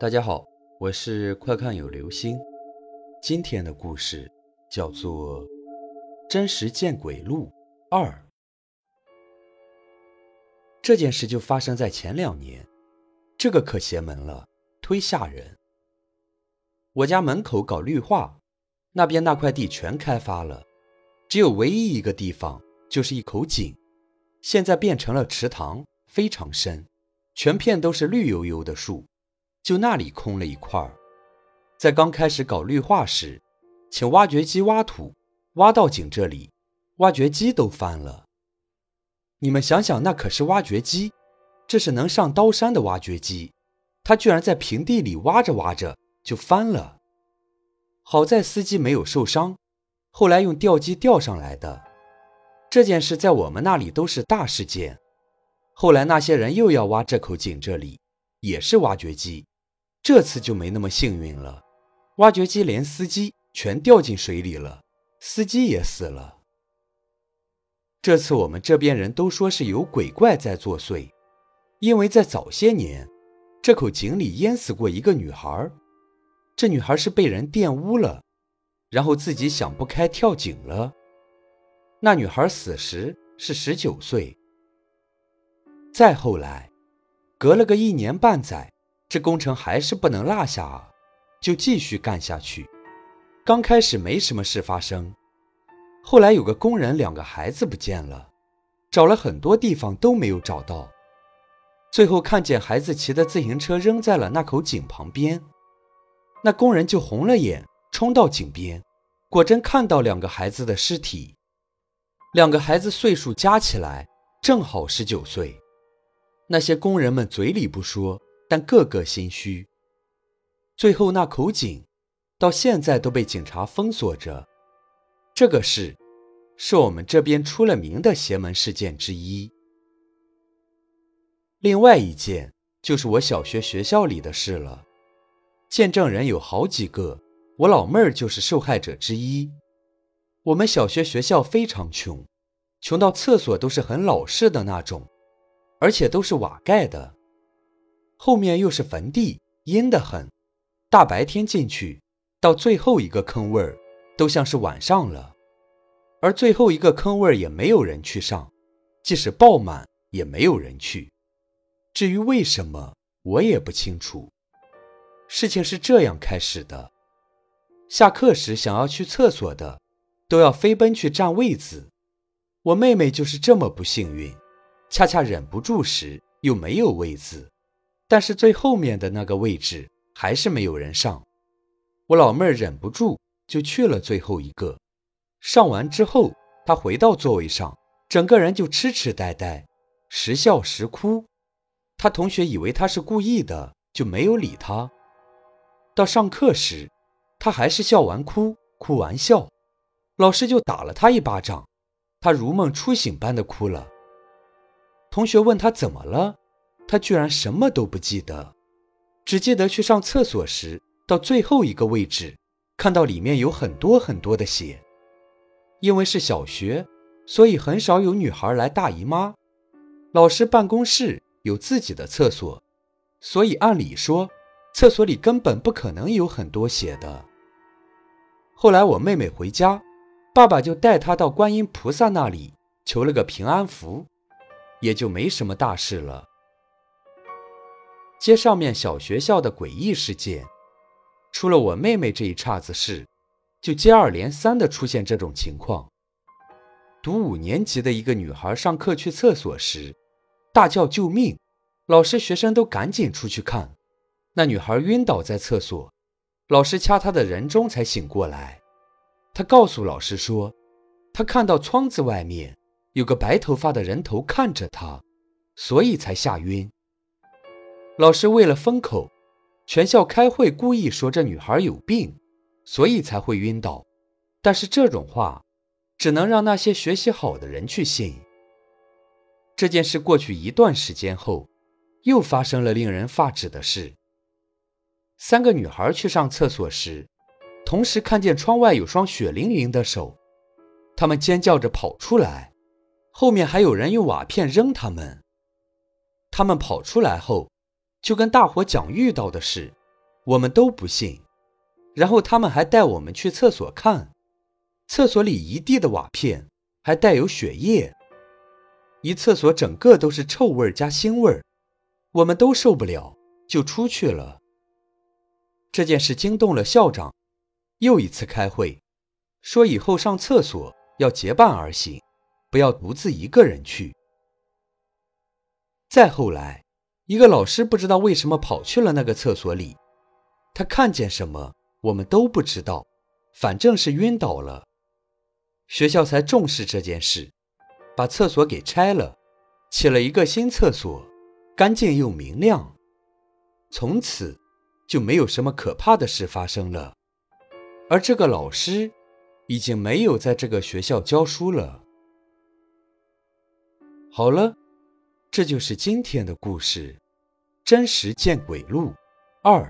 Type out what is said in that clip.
大家好，我是快看有流星。今天的故事叫做《真实见鬼录二》。这件事就发生在前两年，这个可邪门了，忒吓人。我家门口搞绿化，那边那块地全开发了，只有唯一一个地方就是一口井，现在变成了池塘，非常深，全片都是绿油油的树。就那里空了一块儿，在刚开始搞绿化时，请挖掘机挖土，挖到井这里，挖掘机都翻了。你们想想，那可是挖掘机，这是能上刀山的挖掘机，它居然在平地里挖着挖着就翻了。好在司机没有受伤，后来用吊机吊上来的。这件事在我们那里都是大事件。后来那些人又要挖这口井，这里也是挖掘机。这次就没那么幸运了，挖掘机连司机全掉进水里了，司机也死了。这次我们这边人都说是有鬼怪在作祟，因为在早些年，这口井里淹死过一个女孩，这女孩是被人玷污了，然后自己想不开跳井了。那女孩死时是十九岁。再后来，隔了个一年半载。这工程还是不能落下啊，就继续干下去。刚开始没什么事发生，后来有个工人两个孩子不见了，找了很多地方都没有找到，最后看见孩子骑的自行车扔在了那口井旁边，那工人就红了眼，冲到井边，果真看到两个孩子的尸体，两个孩子岁数加起来正好十九岁，那些工人们嘴里不说。但个个心虚。最后那口井，到现在都被警察封锁着。这个事，是我们这边出了名的邪门事件之一。另外一件，就是我小学学校里的事了。见证人有好几个，我老妹儿就是受害者之一。我们小学学校非常穷，穷到厕所都是很老式的那种，而且都是瓦盖的。后面又是坟地，阴得很。大白天进去，到最后一个坑位儿，都像是晚上了。而最后一个坑位儿也没有人去上，即使爆满也没有人去。至于为什么，我也不清楚。事情是这样开始的：下课时想要去厕所的，都要飞奔去占位子。我妹妹就是这么不幸运，恰恰忍不住时又没有位子。但是最后面的那个位置还是没有人上，我老妹儿忍不住就去了最后一个。上完之后，她回到座位上，整个人就痴痴呆呆，时笑时哭。她同学以为她是故意的，就没有理她。到上课时，她还是笑完哭，哭完笑，老师就打了她一巴掌，她如梦初醒般的哭了。同学问她怎么了？他居然什么都不记得，只记得去上厕所时，到最后一个位置，看到里面有很多很多的血。因为是小学，所以很少有女孩来大姨妈。老师办公室有自己的厕所，所以按理说，厕所里根本不可能有很多血的。后来我妹妹回家，爸爸就带她到观音菩萨那里求了个平安符，也就没什么大事了。接上面小学校的诡异事件，出了我妹妹这一岔子事，就接二连三的出现这种情况。读五年级的一个女孩上课去厕所时，大叫救命，老师学生都赶紧出去看，那女孩晕倒在厕所，老师掐她的人中才醒过来。她告诉老师说，她看到窗子外面有个白头发的人头看着她，所以才吓晕。老师为了封口，全校开会故意说这女孩有病，所以才会晕倒。但是这种话，只能让那些学习好的人去信。这件事过去一段时间后，又发生了令人发指的事。三个女孩去上厕所时，同时看见窗外有双血淋淋的手，她们尖叫着跑出来，后面还有人用瓦片扔她们。她们跑出来后。就跟大伙讲遇到的事，我们都不信。然后他们还带我们去厕所看，厕所里一地的瓦片，还带有血液，一厕所整个都是臭味加腥味，我们都受不了，就出去了。这件事惊动了校长，又一次开会，说以后上厕所要结伴而行，不要独自一个人去。再后来，一个老师不知道为什么跑去了那个厕所里，他看见什么？我们都不知道，反正是晕倒了。学校才重视这件事，把厕所给拆了，起了一个新厕所，干净又明亮。从此就没有什么可怕的事发生了。而这个老师已经没有在这个学校教书了。好了，这就是今天的故事，《真实见鬼录二》。